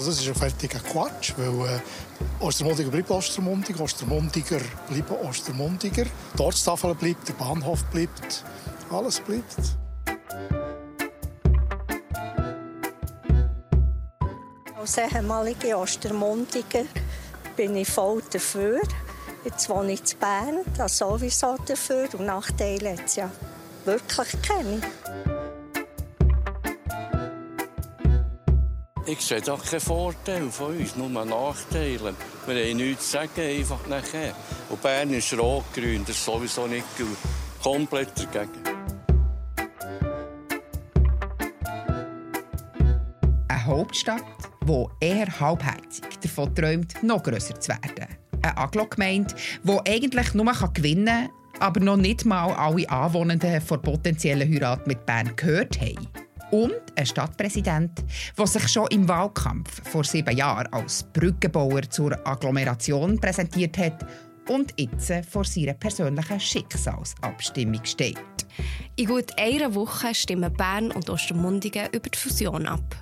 Also das ist ein fertiger Quatsch, weil äh, Ostermundiger bleibt Ostermundiger, Ostermundiger bleiben Ostermundiger. Die Ortstafel bleibt, der Bahnhof bleibt, alles bleibt. Als ehemalige Ostermundiger bin ich voll dafür. Jetzt wohne ich in Bern, sowieso dafür. Und Nachteile hat es ja wirklich keine. Ich sehe doch keinen Vorteil von uns, nur Nachteile. Wir haben nichts zu sagen, einfach nachher. Bern ist rot-grün, das sowieso nicht gut. Komplett dagegen. Eine Hauptstadt, die eher halbherzig davon träumt, noch grösser zu werden. Eine Aglo-Gemeinde, die eigentlich nur gewinnen kann, aber noch nicht mal alle Anwohnenden vor potenziellen Heirat mit Bern gehört haben. Und ein Stadtpräsident, der sich schon im Wahlkampf vor sieben Jahren als Brückenbauer zur Agglomeration präsentiert hat und jetzt vor seiner persönlichen Schicksalsabstimmung steht. In gut einer Woche stimmen Bern und Ostermundigen über die Fusion ab.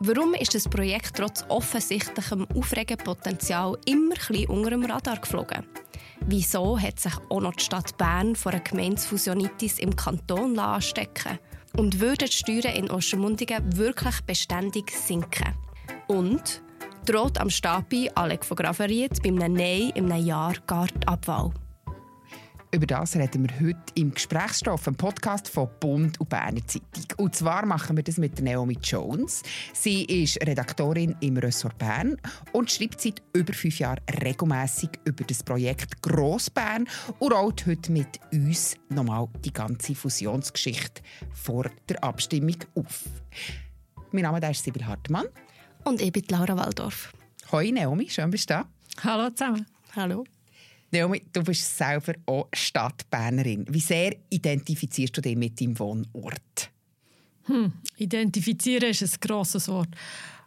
Warum ist das Projekt trotz offensichtlichem Aufregenpotenzial immer ein unter dem Radar geflogen? Wieso hat sich auch noch die Stadt Bern vor einer Gemeinsfusionitis im Kanton anstecken Und würden die Steuern in Ostermundigen wirklich beständig sinken? Und droht am Stabi Alec von Graveriet beim Nein im Jahr gar die Abwahl? Über das reden wir heute im Gesprächsstoff, im Podcast von Bund und Berner Zeitung. Und zwar machen wir das mit Naomi Jones. Sie ist Redaktorin im Ressort Bern und schreibt seit über fünf Jahren regelmäßig über das Projekt Grossbern und rollt heute mit uns nochmal die ganze Fusionsgeschichte vor der Abstimmung auf. Mein Name ist Sibyl Hartmann. Und ich bin Laura Waldorf. Hoi Naomi, schön bist du da. Hallo zusammen. Hallo. Naomi, du bist selber auch Stadtbernerin. Wie sehr identifizierst du dich mit deinem Wohnort? Hm, identifizieren ist ein grosses Wort.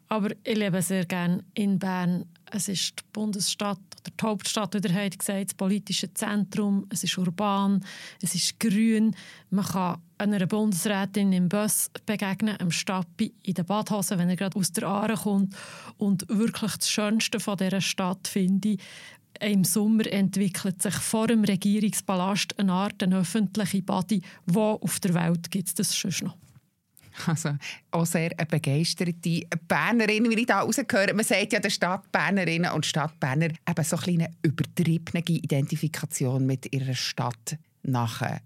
Aber ich lebe sehr gerne in Bern. Es ist die Bundesstadt oder die Hauptstadt, wie der gesagt das politische Zentrum. Es ist urban, es ist grün. Man kann einer Bundesrätin im Bus begegnen, am Stappi in der Badhose, wenn er gerade aus der Aare kommt. Und wirklich das Schönste von dieser Stadt finde ich, im Sommer entwickelt sich vor dem Regierungspalast eine Art eine öffentliche Body, wo auf der Welt gibt es das schon noch. Also auch sehr eine begeisterte Bernerin, wie ich da rausgehöre. Man sagt ja der Stadt Bernerinnen und Stadtberner eben so eine übertriebene Identifikation mit ihrer Stadt nachher.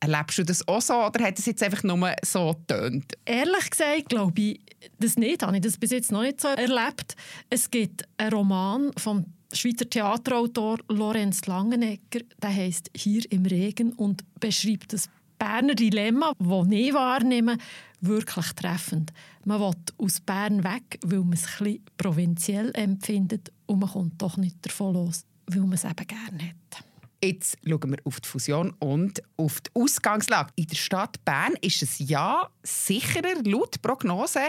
Erlebst du das auch so oder hat es jetzt einfach nur so getönt? Ehrlich gesagt glaube ich das nicht. Habe ich das bis jetzt noch nicht so erlebt. Es gibt einen Roman vom Schweizer Theaterautor Lorenz Langenegger, der heißt «Hier im Regen» und beschreibt das Berner Dilemma, das ich wahrnehme, wirklich treffend. Man will aus Bern weg, weil man es ein provinziell empfindet und man kommt doch nicht davon los, weil man es eben gerne hat. Jetzt schauen wir auf die Fusion und auf die Ausgangslage. In der Stadt Bern ist es ja sicherer, laut Prognose.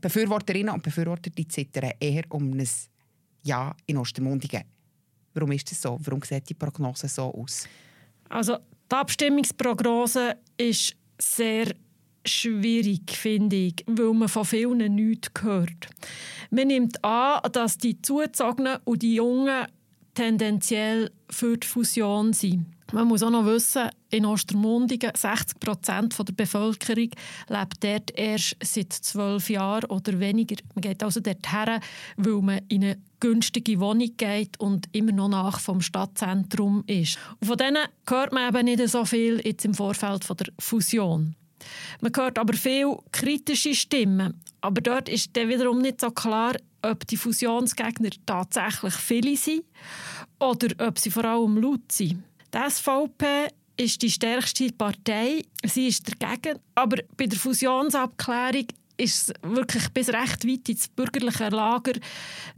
Befürworterinnen und Befürworter die zittern eher um ein Ja in Ostermundigen. Warum ist das so? Warum sieht die Prognose so aus? Also die Abstimmungsprognose ist sehr schwierig, finde ich, weil man von vielen nichts hört. Man nimmt an, dass die Zugezogenen und die Jungen tendenziell für die Fusion sind. Man muss auch noch wissen, in Ostermundigen 60 Prozent der Bevölkerung lebt dort erst seit zwölf Jahren oder weniger. Man geht also dorthin, weil man in eine günstige Wohnung geht und immer noch nach vom Stadtzentrum ist. Und von denen hört man eben nicht so viel jetzt im Vorfeld von der Fusion. Man hört aber viele kritische Stimmen. Aber dort ist dann wiederum nicht so klar, ob die Fusionsgegner tatsächlich viele sind oder ob sie vor allem laut sind. Die SVP ist die stärkste Partei. Sie ist dagegen. Aber bei der Fusionsabklärung ist es wirklich bis recht weit ins bürgerliche Lager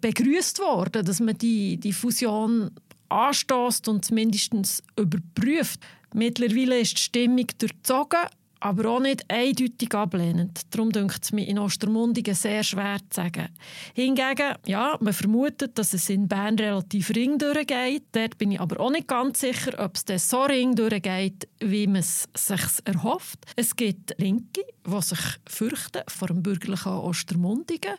begrüßt worden, dass man die, die Fusion anstößt und zumindest überprüft. Mittlerweile ist die Stimmung durchzogen, aber auch nicht eindeutig ablehnend. Darum dünkt es mir in Ostermundigen sehr schwer zu sagen. Hingegen, ja, man vermutet, dass es in Bern relativ ring durchgeht. Dort bin ich aber auch nicht ganz sicher, ob es so ring durchgeht, wie man es sich erhofft. Es gibt Linke, die sich fürchten vor dem bürgerlichen Ostermundigen.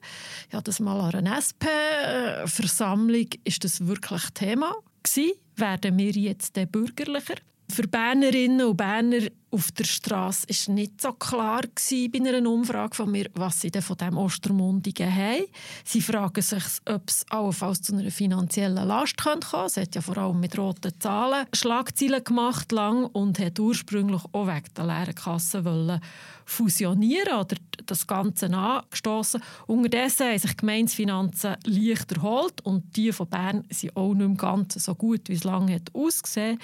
Ja, das mal an einer SP-Versammlung ist das wirklich Thema gewesen. Werden wir jetzt der bürgerlicher? Für Bernerinnen und Berner auf der Straße war nicht so klar bei einer Umfrage von mir, was sie denn von diesem Ostermundigen haben. Sie fragen sich, ob es allenfalls zu einer finanziellen Last kommen könnte. Es hat ja vor allem mit roten Zahlen Schlagzeilen gemacht lang und hat ursprünglich auch wegen der leeren Kasse wollen fusionieren oder das Ganze angestoßen. Unterdessen haben sich Gemeinsfinanzen leicht erholt und die von Bern sind auch nicht mehr ganz so gut, wie es lange hat ausgesehen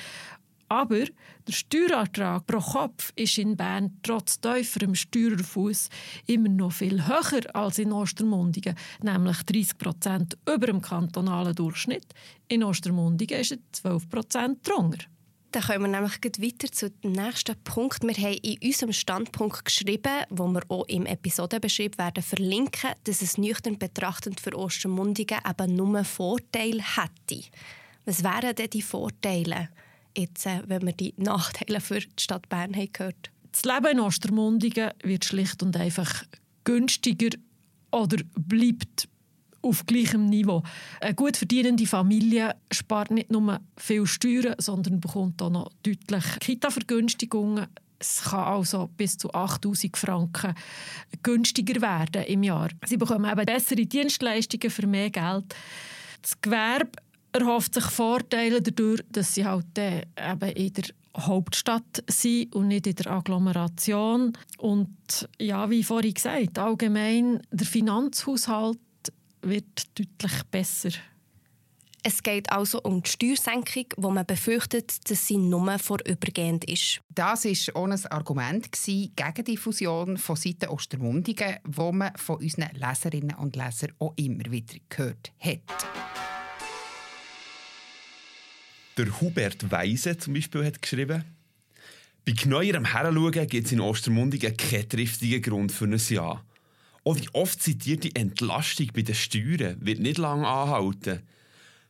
aber der Steuerertrag pro Kopf ist in Bern trotz tieferem Steuerfuß immer noch viel höher als in Ostermundigen, nämlich 30 Prozent über dem kantonalen Durchschnitt. In Ostermundigen ist er 12 Prozent drunter. Dann kommen wir nämlich weiter zu dem nächsten Punkt. Wir haben in unserem Standpunkt geschrieben, wo wir auch im Episodenbeschrieb werden verlinken, dass es nüchtern betrachtend für Ostermundigen eben nur Vorteile hätte. Was wären denn die Vorteile? Jetzt, äh, wenn wir die Nachteile für die Stadt Bern haben gehört? Das Leben in Ostermundigen wird schlicht und einfach günstiger oder bleibt auf gleichem Niveau. Eine gut verdienende Familie spart nicht nur viel Steuern, sondern bekommt auch noch deutlich Kita-Vergünstigungen. Es kann also bis zu 8000 Franken günstiger werden im Jahr. Sie bekommen eben bessere Dienstleistungen für mehr Geld. Das Gewerbe erhofft sich Vorteile dadurch, dass sie halt äh, eben in der Hauptstadt sind und nicht in der Agglomeration. Und ja, wie vorhin gesagt, allgemein der Finanzhaushalt wird deutlich besser. Es geht also um die Steuersenkung, wo man befürchtet, dass sie nur vorübergehend ist. Das war auch ein Argument gegen die Fusion von Seiten Ostermundigen, wo man von unseren Leserinnen und Lesern auch immer wieder gehört hat. Der Hubert Weise zum Beispiel hat geschrieben, bei genauerem Heranschauen gibt es in Ostermundigen keinen triftigen Grund für ein Ja. Auch die oft zitierte Entlastung bei den Steuern wird nicht lange anhalten.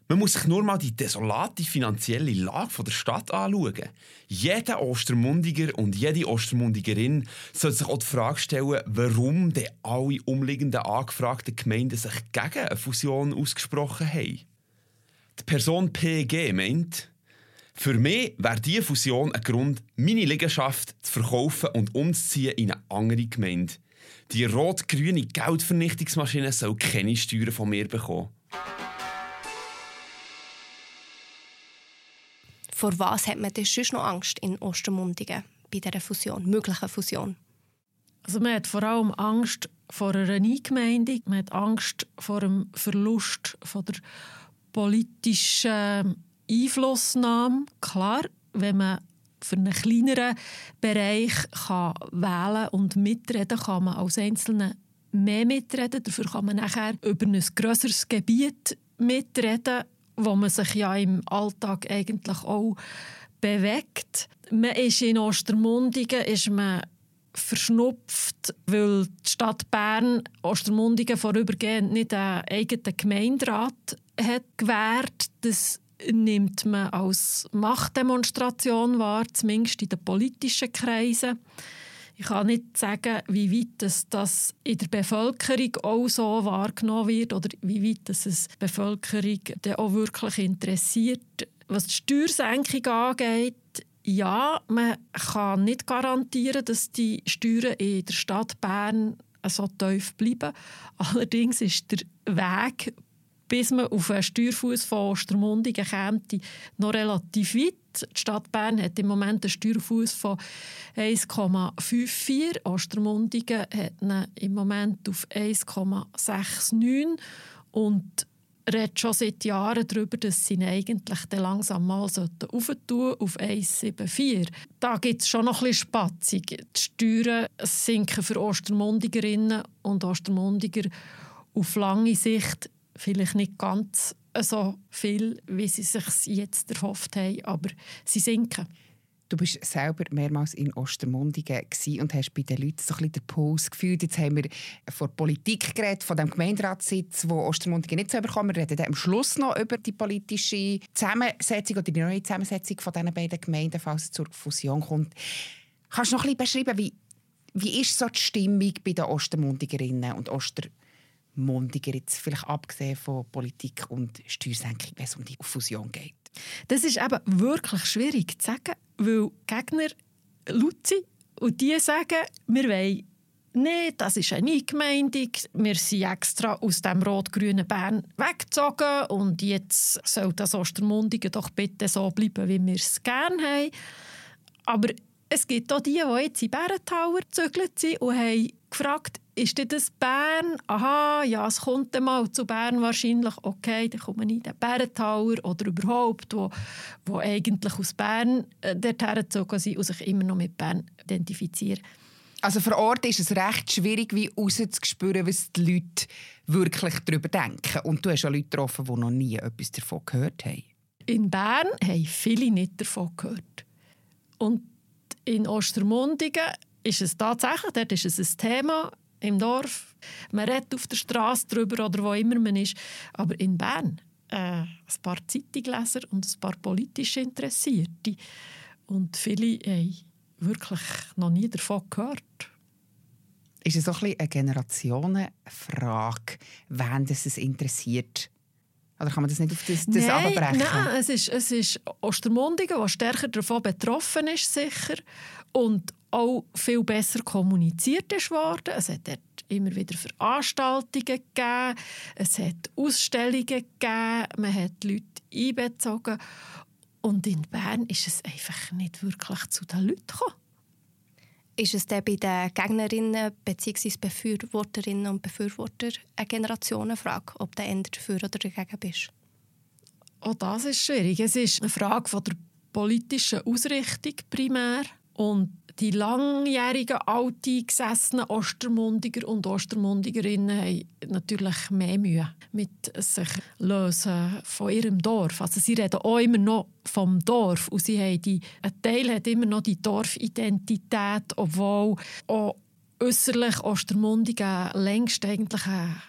Man muss sich nur mal die desolate finanzielle Lage der Stadt anschauen. Jeder Ostermundiger und jede Ostermundigerin sollte sich auch die Frage stellen, warum denn alle umliegenden angefragten Gemeinden sich gegen eine Fusion ausgesprochen haben. Die Person PG meint, für mich wäre diese Fusion ein Grund, meine Liegenschaft zu verkaufen und umzuziehen in eine andere Gemeinde. Die rot-grüne Geldvernichtungsmaschine soll keine Steuern von mir bekommen. Vor was hat man denn sonst noch Angst in Ostermundigen bei dieser Fusion, möglichen Fusion? Also man hat vor allem Angst vor einer Eingemeindung, man hat Angst vor dem Verlust von der politische Einflussnahme. Klar, wenn man für einen kleineren Bereich kann wählen und mitreden kann man als Einzelne mehr mitreden. Dafür kann man nachher über ein grösseres Gebiet mitreden, wo man sich ja im Alltag eigentlich auch bewegt. Man ist in Ostermundigen ist man verschnupft, weil die Stadt Bern Ostermundigen vorübergehend nicht einen eigenen Gemeinderat hat gewährt. Das nimmt man als Machtdemonstration wahr, zumindest in den politischen Kreisen. Ich kann nicht sagen, wie weit das, in der Bevölkerung auch so wahrgenommen wird oder wie weit es die Bevölkerung auch wirklich interessiert. Was die Steuersenkung angeht, ja, man kann nicht garantieren, dass die Steuern in der Stadt Bern so tief bleiben. Allerdings ist der Weg, bis man auf einen Steuerfuß von Ostermundigen kommt, noch relativ weit. Die Stadt Bern hat im Moment einen Steuerfuß von 1,54. Ostermundigen hat ihn im Moment auf 1,69 und redet schon seit Jahren darüber, dass sie ihn eigentlich langsam mal auf 1,74. Da gibt es schon noch ein bisschen Spatzung. Die Steuern sinken für Ostermundigerinnen und Ostermundiger auf lange Sicht vielleicht nicht ganz so viel, wie sie sich jetzt erhofft haben, aber sie sinken. Du bist selber mehrmals in Ostermundigen und hast bei den Leuten so ein den Puls gefühlt. Jetzt haben wir von Politik geredet, von dem Gemeinderatssitz, wo Ostermundigen nicht so bekommen. Wir reden dann am Schluss noch über die politische Zusammensetzung oder die neue Zusammensetzung von diesen beiden Gemeinden, falls es zur Fusion kommt. Kannst du noch ein beschreiben, wie, wie ist so die Stimmung bei den Ostermundigerinnen und Ostermundiger, jetzt vielleicht abgesehen von Politik und Steuersenkung, wenn es um die Fusion geht? Das ist eben wirklich schwierig zu sagen, weil Gegner laut sind und die sagen, wir wollen Nein, das ist eine Eingemeindung. Wir sind extra aus dem rot-grünen Bern weggezogen und jetzt soll das Ostermundigen doch bitte so bleiben, wie wir es gerne haben. Aber es gibt auch die, die jetzt in Bärentauer gezögert sind und haben gefragt, ist das Bern? Aha, ja, es kommt mal zu Bern wahrscheinlich. Okay, dann kommen wir in den Bärentauer oder überhaupt, wo, wo eigentlich aus Bern äh, dorthin gezogen sind und sich immer noch mit Bern identifizieren. Also vor Ort ist es recht schwierig, wie rauszuspüren, was die Leute wirklich darüber denken. Und du hast ja Leute getroffen, die noch nie etwas davon gehört haben. In Bern haben viele nicht davon gehört. Und in Ostermundigen ist es tatsächlich, dort ist es ein Thema im Dorf. Man redet auf der Straße darüber oder wo immer man ist. Aber in Bern äh, ein paar Zeitungsleser und ein paar politisch Interessierte. Und viele haben wirklich noch nie davon gehört. Ist es auch ein eine Generationenfrage, wen das es interessiert? Oder kann man das nicht auf das, das nein, nein, es ist, es ist Ostermundigen, der stärker davon betroffen ist, sicher. Und auch viel besser kommuniziert ist worden. Es hat dort immer wieder Veranstaltungen gegeben, es hat Ausstellungen gegeben, man hat Leute einbezogen. Und in Bern ist es einfach nicht wirklich zu den Leuten gekommen. Ist es denn bei den Gegnerinnen bzw. Befürworterinnen und Befürwortern eine Generationenfrage, ob du eher dafür oder dagegen bist? Auch das ist schwierig. Es ist eine Frage von der politischen Ausrichtung primär. Und die langjährigen, alteingesessenen Ostermundiger und Ostermundigerinnen haben natürlich mehr Mühe mit sich lösen von ihrem Dorf. Also sie reden auch immer noch vom Dorf und sie haben die, ein Teil hat immer noch die Dorfidentität, obwohl auch äußerlich Ostermundigen längst eigentlich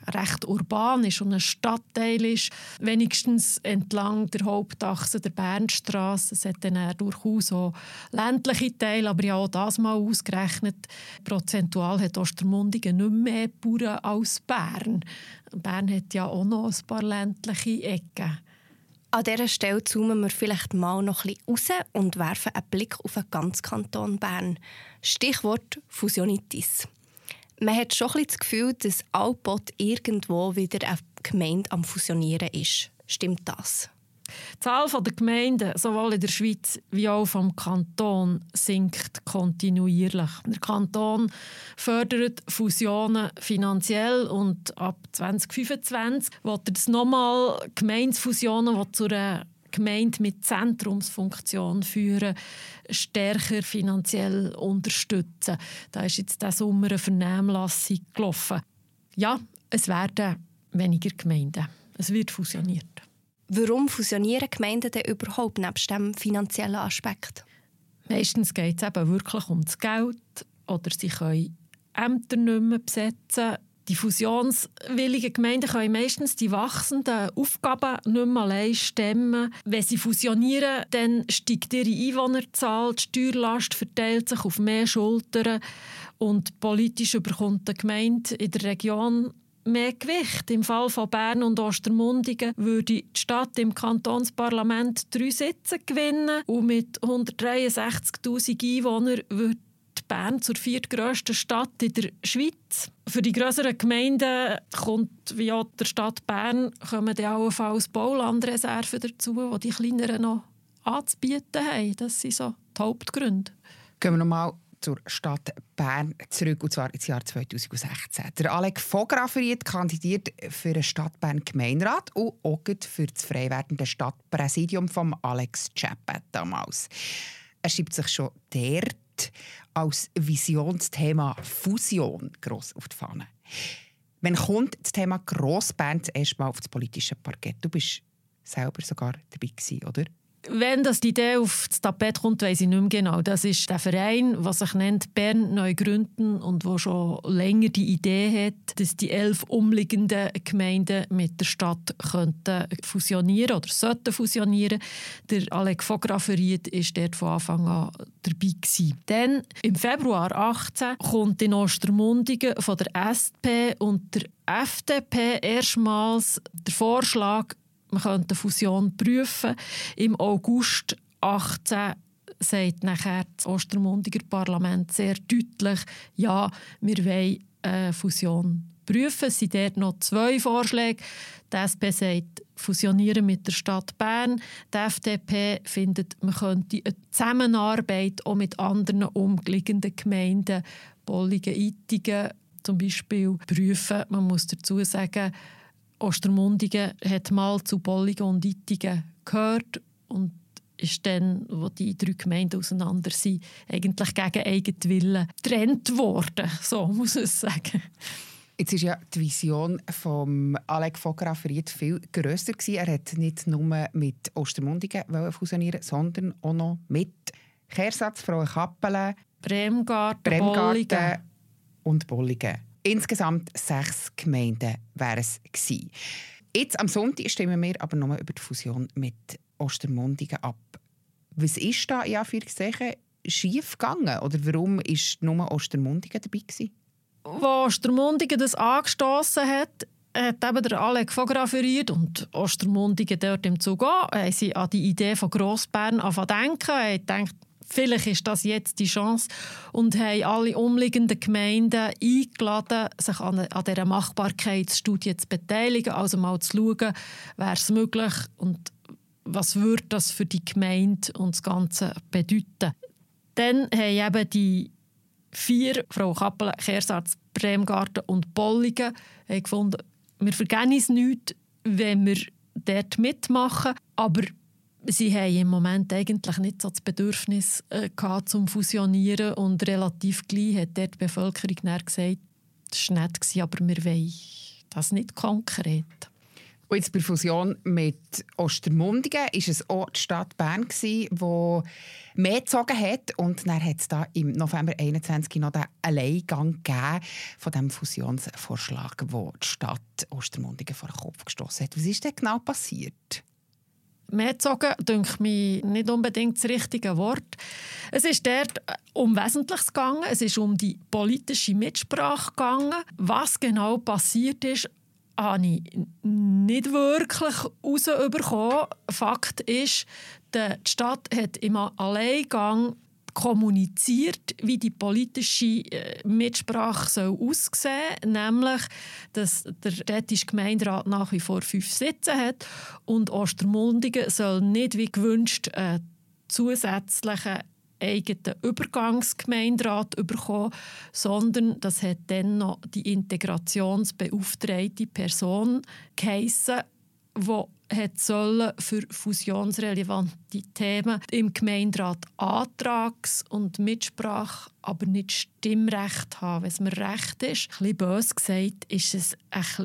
recht urban ist und ein Stadtteil ist, wenigstens entlang der Hauptachse der Bernstraße. Es hat dann durchaus auch ländliche Teile, aber ja auch das mal ausgerechnet. Prozentual hat Ostermundigen nicht mehr Bauern als Bern. Bern hat ja auch noch ein paar ländliche Ecken. An dieser Stelle zoomen wir vielleicht mal noch ein bisschen raus und werfen einen Blick auf den ganzen Kanton Bern. Stichwort Fusionitis. Man hat schon ein das Gefühl, dass Alpot irgendwo wieder eine Gemeinde am Fusionieren ist. Stimmt das? Die Zahl der Gemeinden, sowohl in der Schweiz wie auch vom Kanton, sinkt kontinuierlich. Der Kanton fördert Fusionen finanziell und ab 2025 wird er nochmal Gemeinsfusionen, die zu einer Gemeinde mit Zentrumsfunktion führen, stärker finanziell unterstützen. Da ist jetzt diesen Sommer eine Vernehmlassung gelaufen. Ja, es werden weniger Gemeinden. Es wird fusioniert. Warum fusionieren Gemeinden denn überhaupt nebst dem finanziellen Aspekt? Meistens geht es eben wirklich um das Geld oder sie können Ämter nicht mehr besetzen. Die fusionswilligen Gemeinden können meistens die wachsenden Aufgaben nicht mehr allein stemmen. Wenn sie fusionieren, dann steigt ihre Einwohnerzahl, die Steuerlast verteilt sich auf mehr Schultern und politisch überkommt die Gemeinde in der Region mehr Gewicht. Im Fall von Bern und Ostermundigen würde die Stadt im Kantonsparlament drei Sitze gewinnen und mit 163.000 Einwohnern würde Bern zur viertgrößten Stadt in der Schweiz. Für die größeren Gemeinden kommt wie auch der Stadt Bern kommen dann allenfalls Baulandreserven dazu, die die kleineren noch anzubieten haben. Das sind so die Hauptgründe. Gehen wir nochmal zur Stadt Bern zurück, und zwar ins Jahr 2016. Der Alec Vograferiet kandidiert für den Stadt Bern Gemeinderat und auch für das frei werdende Stadtpräsidium von Alex Chappet damals. Er schreibt sich schon dort als Visionsthema Fusion gross auf die Fahne. Wann kommt das Thema Grossbern zuerst mal auf das politische Parkett? Du bist selber sogar dabei oder? Wenn das die Idee auf das Tapet kommt, weiß ich nicht mehr genau. Das ist der Verein, der sich nennt Bern neu gründen und wo schon länger die Idee hat, dass die elf umliegenden Gemeinden mit der Stadt könnten fusionieren oder sollten fusionieren. Der Alec Fograferiet ist dort von Anfang an dabei gewesen. Dann im Februar 18 kommt in Ostermundigen von der SP und der FDP erstmals der Vorschlag, man könnte eine Fusion prüfen. Im August 18 sagt nachher das Ostermundiger Parlament sehr deutlich, ja, wir wollen eine Fusion prüfen. Es sind dort noch zwei Vorschläge. Die SP sagt, fusionieren mit der Stadt Bern. Die FDP findet, man könnte eine Zusammenarbeit auch mit anderen umliegenden Gemeinden, Bolligen, Ittigen zum Beispiel, prüfen. Man muss dazu sagen, Ostermundigen hat mal zu Bolligen und Ittigen gehört und ist dann, wo die drei Gemeinden auseinander sind, eigentlich gegen eigenen Willen getrennt worden. So muss ich sagen. Jetzt ist ja die Vision von Alec Fokker viel grösser gewesen. Er hat nicht nur mit Ostermundigen fusionieren, sondern auch noch mit Kehrsatz, Frauenkappelen, Bremgarten, Bremgarten Bolligen. und Bolligen. Insgesamt sechs Gemeinden wären es gewesen. Jetzt am Sonntag stimmen wir aber nur über die Fusion mit Ostermundigen ab. Was ist da in Anführungszeichen schief gegangen? Oder warum war nur Ostermundigen dabei? Gewesen? Als Ostermundigen das angestoßen hat, hat eben der Alec fotografiert und Ostermundigen dort im Zug an, haben sie an die Idee von Grossbern angefangen denken. Ich denkt, vielleicht ist das jetzt die Chance und haben alle umliegenden Gemeinden eingeladen, sich an, an dieser Machbarkeitsstudie zu beteiligen, also mal zu schauen, wäre es möglich und was würde das für die Gemeinde und das Ganze bedeuten. Dann haben eben die vier, Frau Kappel, Kersatz, Bremgarten und Bolligen, gefunden, wir vergehen es nicht, wenn wir dort mitmachen, aber sie haben im Moment eigentlich nicht so das Bedürfnis äh, gehabt, zum Fusionieren und relativ gleich hat die Bevölkerung dann gesagt, das war nett, aber wir wollen das nicht konkret. Und jetzt bei der Fusion mit Ostermundigen war es auch die Stadt Bern, die mehr gezogen hat. Und dann hat es da im November 2021 noch den Alleingang gegeben von dem Fusionsvorschlag, wo die Stadt Ostermundigen vor den Kopf gestoßen hat. Was ist denn genau passiert? Mehr gezogen, denke mir nicht unbedingt das richtige Wort. Es ist dort äh, um Wesentliches gegangen. Es ist um die politische Mitsprache gegangen. Was genau passiert ist, habe ich nicht wirklich herausbekommen. Fakt ist, die Stadt hat im Alleingang kommuniziert, wie die politische äh, Mitsprache soll aussehen soll, nämlich, dass der städtische Gemeinderat nach wie vor fünf Sitze hat und Ostermundigen soll nicht wie gewünscht einen zusätzlichen eigenen Übergangsgemeinderat bekommen, sondern das hat dann noch die integrationsbeauftragte Person geheissen, die sollen für fusionsrelevante Themen im Gemeinderat Antrags- und Mitsprache, aber nicht Stimmrecht haben, wenn es mir recht ist. Ein bisschen bös gesagt, ist es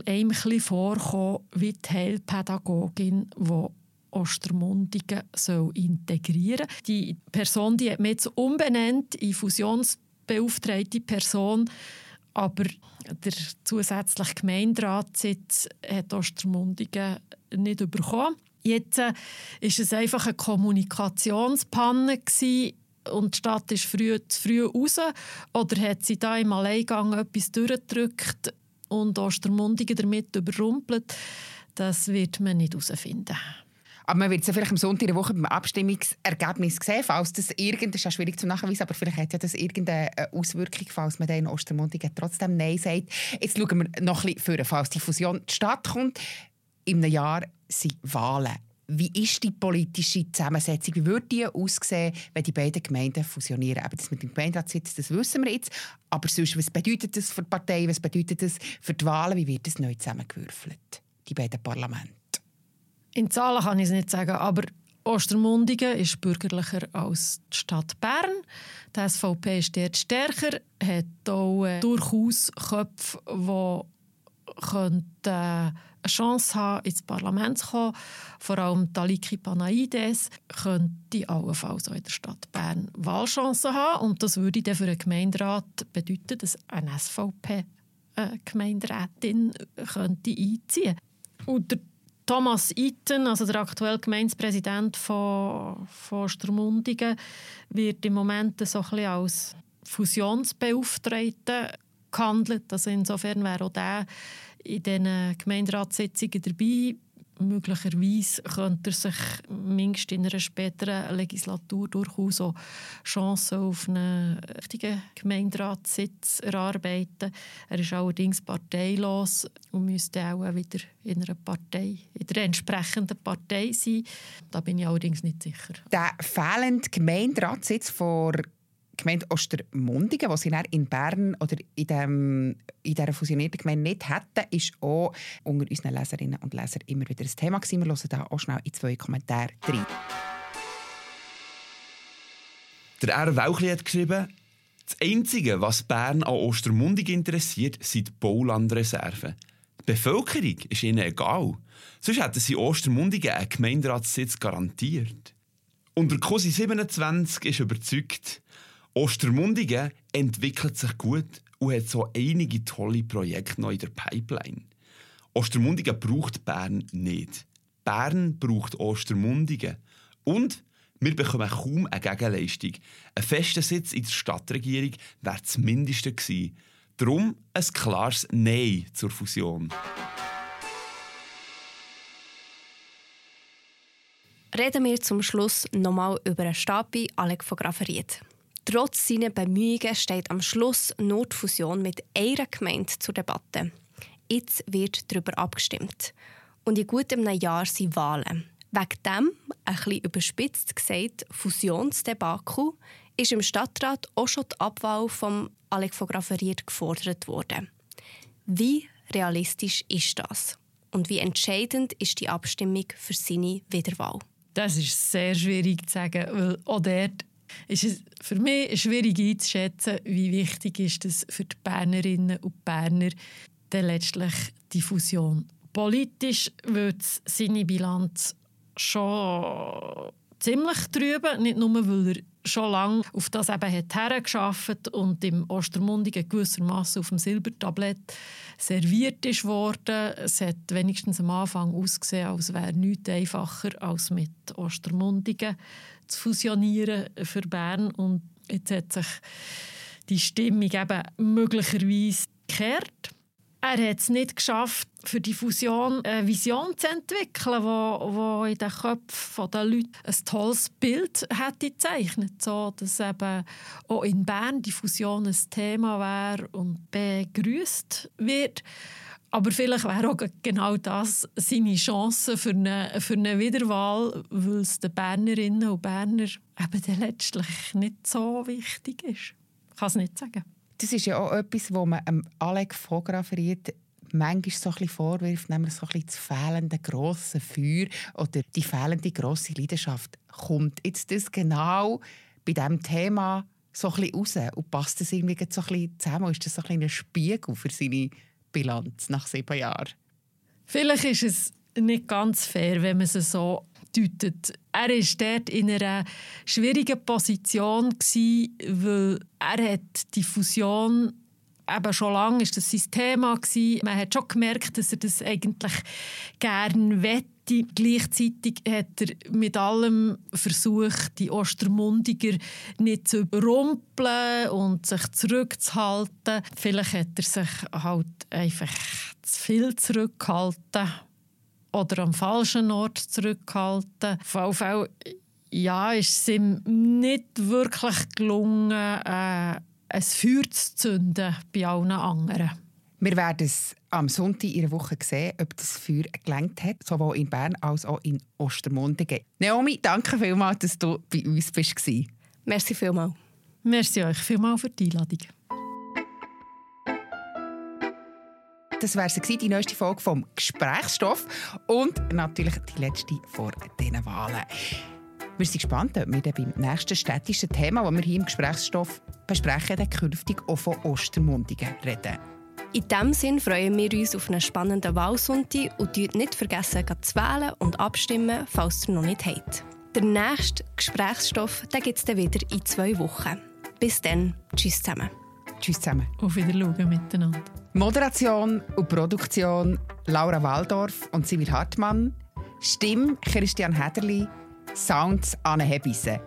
einem ein vorgekommen wie die Heilpädagogin, die Ostermundigen soll integrieren soll. Die Person die hat mich jetzt umbenannt in fusionsbeauftragte Person, aber der zusätzliche Gemeinderatssitz hat Ostermundigen nicht bekommen. Jetzt äh, es einfach eine Kommunikationspanne gewesen, und die Stadt ist früh, zu früh raus. Oder hat sie da im Alleingang etwas durchgedrückt und Ostermundigen damit überrumpelt? Das wird man nicht herausfinden. Aber man wird es ja vielleicht am Sonntag in der Woche beim Abstimmungsergebnis sehen, falls das irgend, das ist ja schwierig zu nachweisen, aber vielleicht hat ja das irgendeine Auswirkung, falls man dann in Ostermundigen trotzdem Nein sagt. Jetzt schauen wir noch ein bisschen vor, falls die Fusion stattkommt. In einem Jahr sind Wahlen. Wie ist die politische Zusammensetzung? Wie würde die aussehen, wenn die beiden Gemeinden fusionieren? Aber das mit dem Gemeinderatssitz, das wissen wir jetzt. Aber sonst, was bedeutet das für die Partei? Was bedeutet das für die Wahlen? Wie wird das neu zusammengewürfelt? Die beiden Parlamente. In Zahlen kann ich es nicht sagen, aber Ostermundigen ist bürgerlicher als die Stadt Bern. Die SVP ist dort stärker, hat auch äh, durchaus Köpfe, die könnten, äh, eine Chance haben, ins Parlament zu kommen. Vor allem Taliki Panaides könnte allenfalls auch in der Stadt Bern Wahlchancen haben. Und das würde dann für einen Gemeinderat bedeuten, dass eine SVP-Gemeinderätin könnte einziehen der Thomas Itten, also der aktuelle Gemeindepräsident von, von Ostermundigen, wird im Moment so ein bisschen als Fusionsbeauftragter gehandelt. Also insofern wäre auch der in diesen Gemeinderatssitzungen dabei. Möglicherweise könnte er sich mindestens in einer späteren Legislatur durchaus auch Chancen auf einen richtigen Gemeinderatssitz erarbeiten. Er ist allerdings parteilos und müsste auch wieder in einer Partei, in der entsprechenden Partei sein. Da bin ich allerdings nicht sicher. Der fehlende Gemeinderatssitz vor Gemeinde Ostermundigen, die sie in Bern oder in, dem, in dieser fusionierten Gemeinde nicht hätten, ist auch unter unseren Leserinnen und Lesern immer wieder ein Thema gewesen. Wir hören da auch schnell in zwei Kommentare rein. Der R. Welchli hat geschrieben, das Einzige, was Bern an Ostermundigen interessiert, sind die Baulandreserven. Die Bevölkerung ist ihnen egal. Sonst hätten sie Ostermundigen einen Gemeinderatssitz garantiert. Und der COSI 27 ist überzeugt, Ostermundigen entwickelt sich gut und hat so einige tolle Projekte noch in der Pipeline. Ostermundigen braucht Bern nicht. Bern braucht Ostermundigen. Und wir bekommen kaum eine Gegenleistung. Ein fester Sitz in der Stadtregierung wäre das Mindeste gewesen. Darum ein klares Nein zur Fusion. Reden wir zum Schluss nochmal über einen Stabi Alec von Graferiet. Trotz seiner Bemühungen steht am Schluss Notfusion mit einer Gemeinde zur Debatte. Jetzt wird darüber abgestimmt. Und in gut einem Jahr sind Wahlen. Wegen dem, ein bisschen überspitzt gesagt, Fusionsdebakel, ist im Stadtrat auch schon die Abwahl von Alec von gefordert worden. Wie realistisch ist das? Und wie entscheidend ist die Abstimmung für seine Wiederwahl? Das ist sehr schwierig zu sagen, weil auch dort ist es für mich schwierig einzuschätzen, wie wichtig ist es für die Bernerinnen und Berner dann letztlich die Fusion. Politisch wird seine Bilanz schon ziemlich trüben, nicht nur, weil er schon lange auf das eben hat hergeschafft und im Ostermundigen gewissermaßen auf dem Silbertablett serviert ist worden. Es hat wenigstens am Anfang ausgesehen, als wäre nichts einfacher als mit Ostermundigen zu fusionieren für Bern. Und jetzt hat sich die Stimmung eben möglicherweise gekehrt. Er hat es nicht geschafft, für die Fusion eine Vision zu entwickeln, wo, wo in den Köpfen der Leute ein tolles Bild hätte gezeichnet, so dass eben auch in Bern die Fusion ein Thema wäre und begrüßt wird. Aber vielleicht wäre auch genau das seine Chance für eine, für eine Wiederwahl, weil es den Bernerinnen und Berner eben dann letztlich nicht so wichtig ist. Ich kann es nicht sagen. Das ist ja auch etwas, wo man ähm, Alec fotografiert manchmal so ein vorwirft, nämlich so ein das fehlende grosse Feuer oder die fehlende grosse Leidenschaft. Kommt jetzt das genau bei diesem Thema so ein raus und passt das irgendwie so ein zusammen? Ist das so ein, ein Spiegel für seine Bilanz nach sieben Jahren? Vielleicht ist es nicht ganz fair, wenn man es so deutet. Er war dort in einer schwierigen Position, weil er hat die Fusion eben schon lange ist das sein Thema gewesen. Man hat schon gemerkt, dass er das eigentlich gerne wette. Gleichzeitig hat er mit allem versucht, die Ostermundiger nicht zu überrumpeln und sich zurückzuhalten. Vielleicht hat er sich halt einfach zu viel zurückgehalten oder am falschen Ort zurückgehalten. Auf jeden Fall ja, ist es ihm nicht wirklich gelungen, äh, ein Feuer zu zünden bei allen anderen. Wir werden es am Sonntag in der Woche sehen, ob das Feuer gelenkt hat, sowohl in Bern als auch in Ostermundigen. Naomi, danke vielmals, dass du bei uns bist. Merci vielmals. Merci euch vielmals für die Einladung. Das wäre sie, die neueste Folge vom Gesprächsstoff und natürlich die letzte vor diesen Wahlen. Wir sind gespannt, ob wir dann beim nächsten städtischen Thema, das wir hier im Gesprächsstoff besprechen, dann künftig auch von Ostermundigen reden. In diesem Sinn freuen wir uns auf einen spannenden Wahlsonntag und nicht vergessen, zu wählen und abstimmen, falls ihr noch nicht habt. Der nächste Gesprächsstoff gibt es dann wieder in zwei Wochen. Bis dann, tschüss zusammen. Tschüss zusammen. Auf Wiedersehen miteinander. Moderation und Produktion Laura Waldorf und Sibyl Hartmann. Stimme Christian Hederli. Sounds Anne Hebisse.